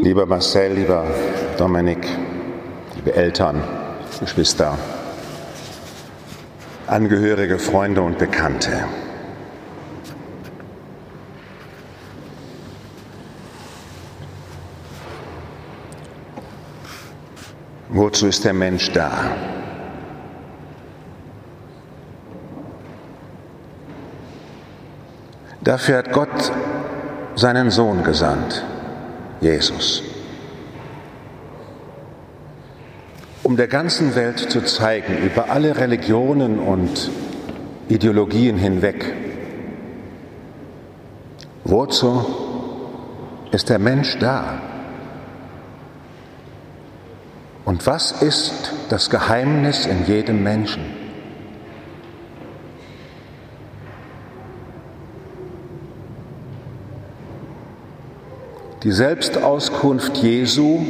Lieber Marcel, lieber Dominik, liebe Eltern, Geschwister, Angehörige, Freunde und Bekannte. Wozu ist der Mensch da? Dafür hat Gott seinen Sohn gesandt, Jesus, um der ganzen Welt zu zeigen, über alle Religionen und Ideologien hinweg, wozu ist der Mensch da? Und was ist das Geheimnis in jedem Menschen? Die Selbstauskunft Jesu,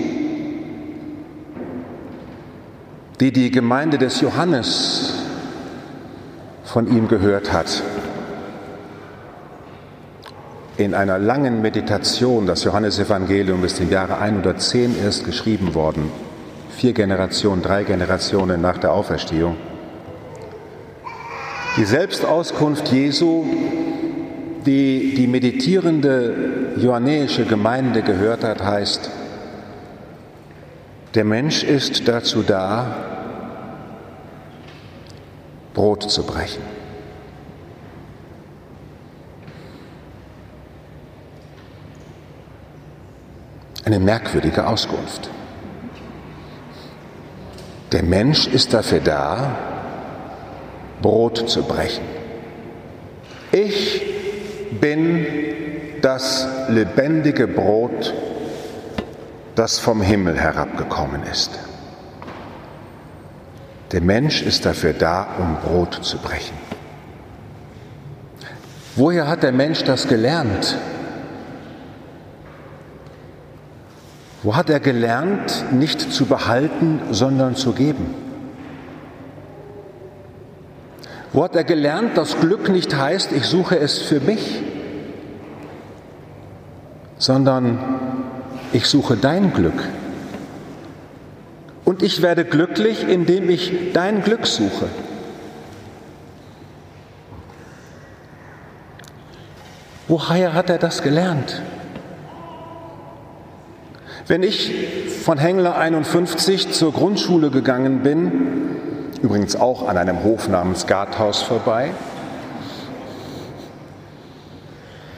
die die Gemeinde des Johannes von ihm gehört hat, in einer langen Meditation, das Johannesevangelium ist im Jahre 110 erst geschrieben worden, vier Generationen, drei Generationen nach der Auferstehung. Die Selbstauskunft Jesu, die die meditierende johannäische Gemeinde gehört hat, heißt, der Mensch ist dazu da, Brot zu brechen. Eine merkwürdige Auskunft. Der Mensch ist dafür da, Brot zu brechen. Ich bin das lebendige Brot, das vom Himmel herabgekommen ist. Der Mensch ist dafür da, um Brot zu brechen. Woher hat der Mensch das gelernt? Wo hat er gelernt, nicht zu behalten, sondern zu geben? Wo hat er gelernt, dass Glück nicht heißt, ich suche es für mich, sondern ich suche dein Glück. Und ich werde glücklich, indem ich dein Glück suche. Woher hat er das gelernt? Wenn ich von Hengler 51 zur Grundschule gegangen bin, übrigens auch an einem Hof namens Garthaus vorbei,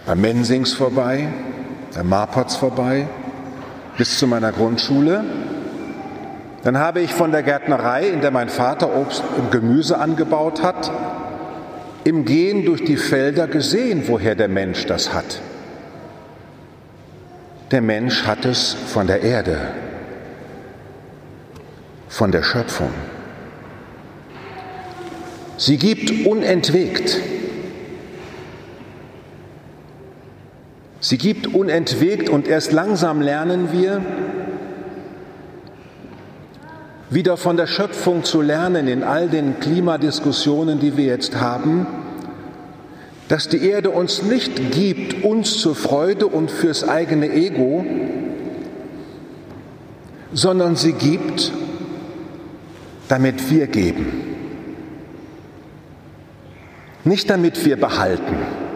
bei Mensings vorbei, bei Marpotz vorbei, bis zu meiner Grundschule, dann habe ich von der Gärtnerei, in der mein Vater Obst und Gemüse angebaut hat, im Gehen durch die Felder gesehen, woher der Mensch das hat. Der Mensch hat es von der Erde, von der Schöpfung. Sie gibt unentwegt. Sie gibt unentwegt und erst langsam lernen wir, wieder von der Schöpfung zu lernen in all den Klimadiskussionen, die wir jetzt haben, dass die Erde uns nicht gibt, uns zur Freude und fürs eigene Ego, sondern sie gibt, damit wir geben. Nicht damit wir behalten.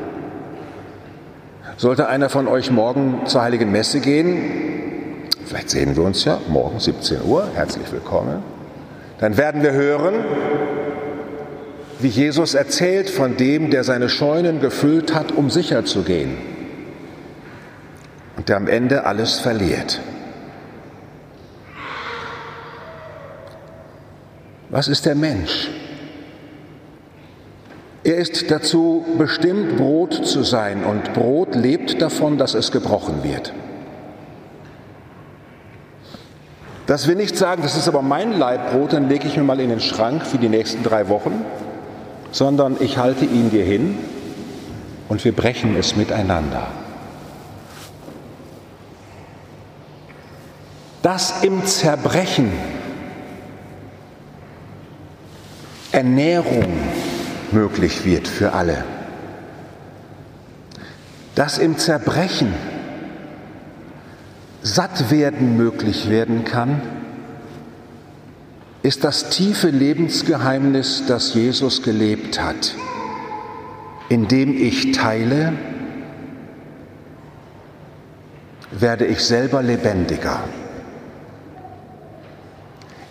Sollte einer von euch morgen zur Heiligen Messe gehen, vielleicht sehen wir uns ja morgen 17 Uhr, herzlich willkommen, dann werden wir hören, wie Jesus erzählt von dem, der seine Scheunen gefüllt hat, um sicher zu gehen und der am Ende alles verliert. Was ist der Mensch? Er ist dazu bestimmt, Brot zu sein und Brot lebt davon, dass es gebrochen wird. Dass wir nicht sagen, das ist aber mein Leibbrot, dann lege ich mir mal in den Schrank für die nächsten drei Wochen, sondern ich halte ihn dir hin und wir brechen es miteinander. Dass im Zerbrechen Ernährung möglich wird für alle. Dass im Zerbrechen Sattwerden möglich werden kann, ist das tiefe Lebensgeheimnis, das Jesus gelebt hat, indem ich teile, werde ich selber lebendiger.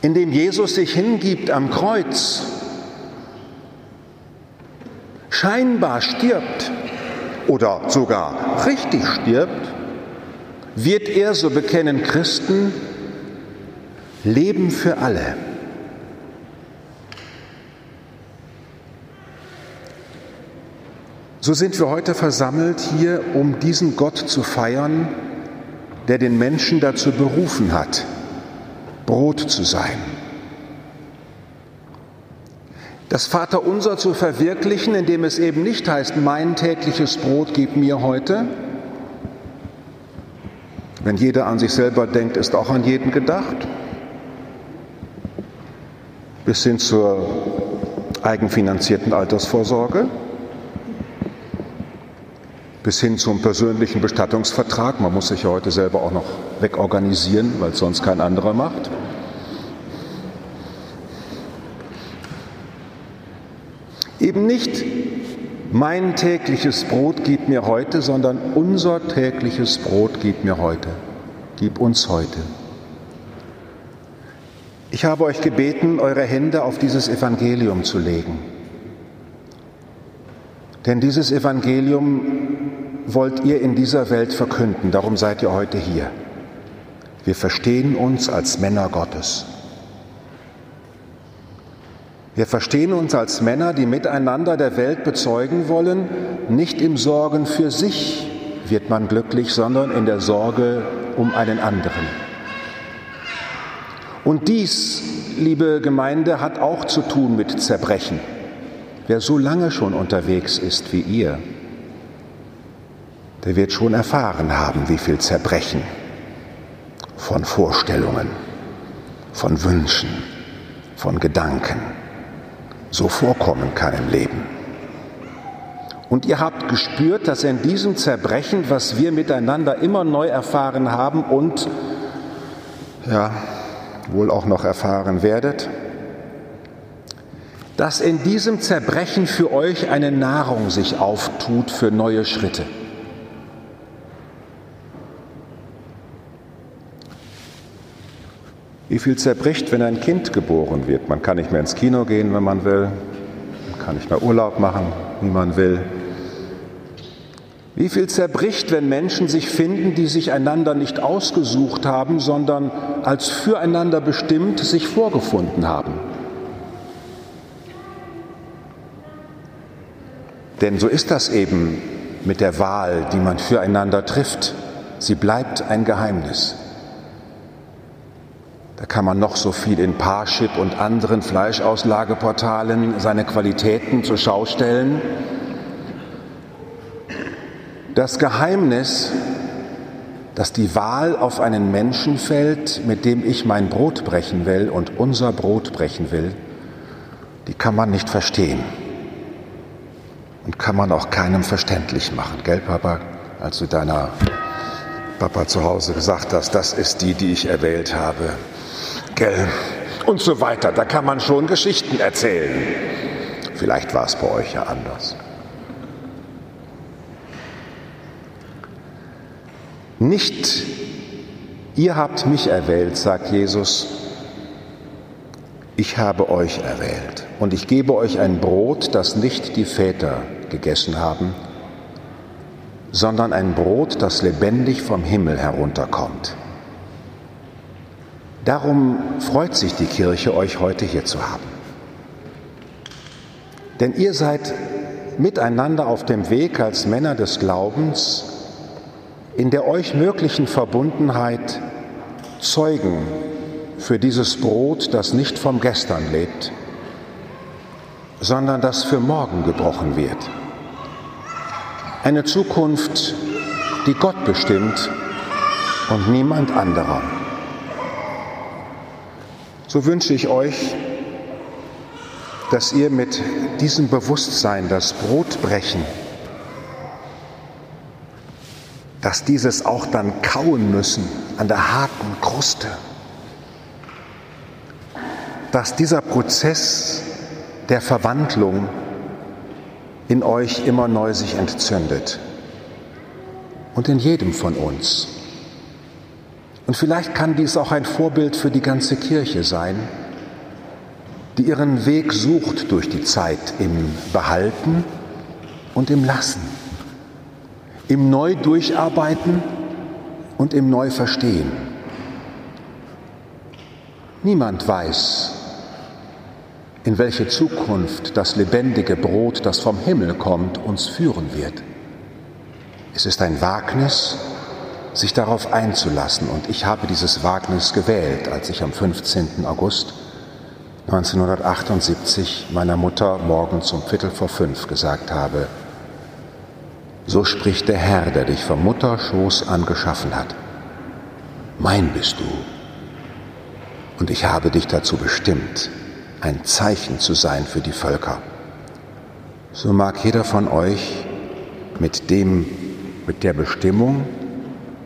Indem Jesus sich hingibt am Kreuz, scheinbar stirbt oder sogar richtig stirbt, wird er, so bekennen Christen, Leben für alle. So sind wir heute versammelt hier, um diesen Gott zu feiern, der den Menschen dazu berufen hat, Brot zu sein. Das Vaterunser zu verwirklichen, indem es eben nicht heißt, mein tägliches Brot gib mir heute. Wenn jeder an sich selber denkt, ist auch an jeden gedacht. Bis hin zur eigenfinanzierten Altersvorsorge bis hin zum persönlichen Bestattungsvertrag. Man muss sich ja heute selber auch noch wegorganisieren, weil es sonst kein anderer macht. Eben nicht mein tägliches Brot gib mir heute, sondern unser tägliches Brot gib mir heute. Gib uns heute. Ich habe euch gebeten, eure Hände auf dieses Evangelium zu legen. Denn dieses Evangelium wollt ihr in dieser Welt verkünden, darum seid ihr heute hier. Wir verstehen uns als Männer Gottes. Wir verstehen uns als Männer, die miteinander der Welt bezeugen wollen, nicht im Sorgen für sich wird man glücklich, sondern in der Sorge um einen anderen. Und dies, liebe Gemeinde, hat auch zu tun mit Zerbrechen. Wer so lange schon unterwegs ist wie ihr, der wird schon erfahren haben, wie viel Zerbrechen von Vorstellungen, von Wünschen, von Gedanken so vorkommen kann im Leben. Und ihr habt gespürt, dass in diesem Zerbrechen, was wir miteinander immer neu erfahren haben und ja, wohl auch noch erfahren werdet, dass in diesem Zerbrechen für euch eine Nahrung sich auftut für neue Schritte. Wie viel zerbricht, wenn ein Kind geboren wird? Man kann nicht mehr ins Kino gehen, wenn man will. Man kann nicht mehr Urlaub machen, wie man will. Wie viel zerbricht, wenn Menschen sich finden, die sich einander nicht ausgesucht haben, sondern als füreinander bestimmt sich vorgefunden haben? Denn so ist das eben mit der Wahl, die man füreinander trifft. Sie bleibt ein Geheimnis. Da kann man noch so viel in Parship und anderen Fleischauslageportalen seine Qualitäten zur Schau stellen. Das Geheimnis, dass die Wahl auf einen Menschen fällt, mit dem ich mein Brot brechen will und unser Brot brechen will, die kann man nicht verstehen und kann man auch keinem verständlich machen. Gell, Papa? Als du deiner Papa zu Hause gesagt hast, das ist die, die ich erwählt habe. Gell? Und so weiter. Da kann man schon Geschichten erzählen. Vielleicht war es bei euch ja anders. Nicht ihr habt mich erwählt, sagt Jesus, ich habe euch erwählt und ich gebe euch ein Brot, das nicht die Väter gegessen haben, sondern ein Brot, das lebendig vom Himmel herunterkommt. Darum freut sich die Kirche, euch heute hier zu haben. Denn ihr seid miteinander auf dem Weg als Männer des Glaubens in der euch möglichen Verbundenheit Zeugen für dieses Brot, das nicht vom Gestern lebt, sondern das für morgen gebrochen wird. Eine Zukunft, die Gott bestimmt und niemand anderer. So wünsche ich euch, dass ihr mit diesem Bewusstsein das Brot brechen dass dieses auch dann kauen müssen an der harten Kruste, dass dieser Prozess der Verwandlung in euch immer neu sich entzündet und in jedem von uns. Und vielleicht kann dies auch ein Vorbild für die ganze Kirche sein, die ihren Weg sucht durch die Zeit im Behalten und im Lassen, im Neu-Durcharbeiten und im Neu-Verstehen. Niemand weiß, in welche Zukunft das lebendige Brot, das vom Himmel kommt, uns führen wird. Es ist ein Wagnis, sich darauf einzulassen. Und ich habe dieses Wagnis gewählt, als ich am 15. August 1978 meiner Mutter morgens um Viertel vor fünf gesagt habe, so spricht der Herr, der dich vom Mutterschoß an geschaffen hat. Mein bist du. Und ich habe dich dazu bestimmt, ein Zeichen zu sein für die Völker. So mag jeder von euch mit dem, mit der Bestimmung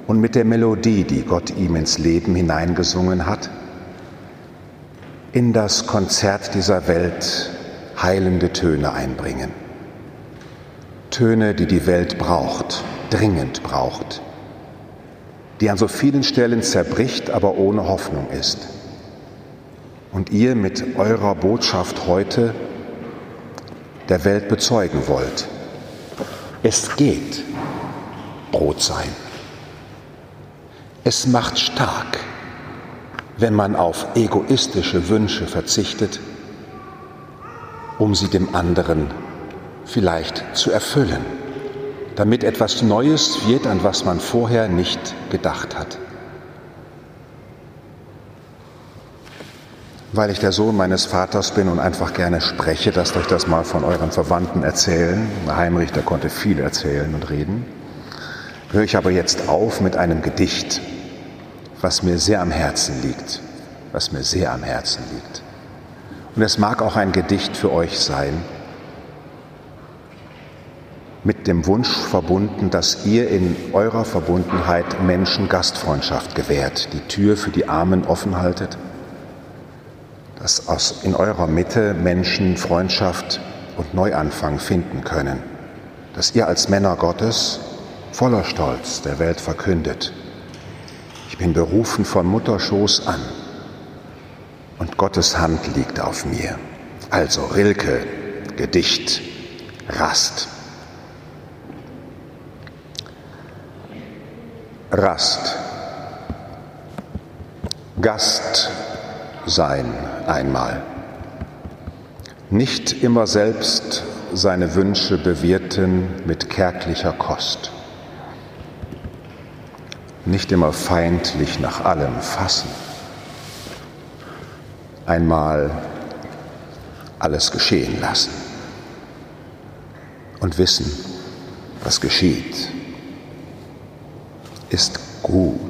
und mit der Melodie, die Gott ihm ins Leben hineingesungen hat, in das Konzert dieser Welt heilende Töne einbringen. Töne, die die Welt braucht, dringend braucht, die an so vielen Stellen zerbricht, aber ohne Hoffnung ist. Und ihr mit eurer Botschaft heute der Welt bezeugen wollt. Es geht Brot sein. Es macht stark wenn man auf egoistische Wünsche verzichtet, um sie dem anderen vielleicht zu erfüllen, damit etwas Neues wird, an was man vorher nicht gedacht hat. Weil ich der Sohn meines Vaters bin und einfach gerne spreche, lasst euch das mal von euren Verwandten erzählen. Heinrich, der konnte viel erzählen und reden. Höre ich aber jetzt auf mit einem Gedicht, was mir sehr am Herzen liegt, was mir sehr am Herzen liegt. Und es mag auch ein Gedicht für euch sein, mit dem Wunsch verbunden, dass ihr in eurer Verbundenheit Menschen Gastfreundschaft gewährt, die Tür für die Armen offen haltet, dass aus in eurer Mitte Menschen Freundschaft und Neuanfang finden können, dass ihr als Männer Gottes voller Stolz der Welt verkündet, bin berufen von Mutterschoß an und Gottes Hand liegt auf mir. Also Rilke, Gedicht, Rast. Rast. Gast sein einmal. Nicht immer selbst seine Wünsche bewirten mit kärglicher Kost nicht immer feindlich nach allem fassen. Einmal alles geschehen lassen und wissen, was geschieht, ist gut.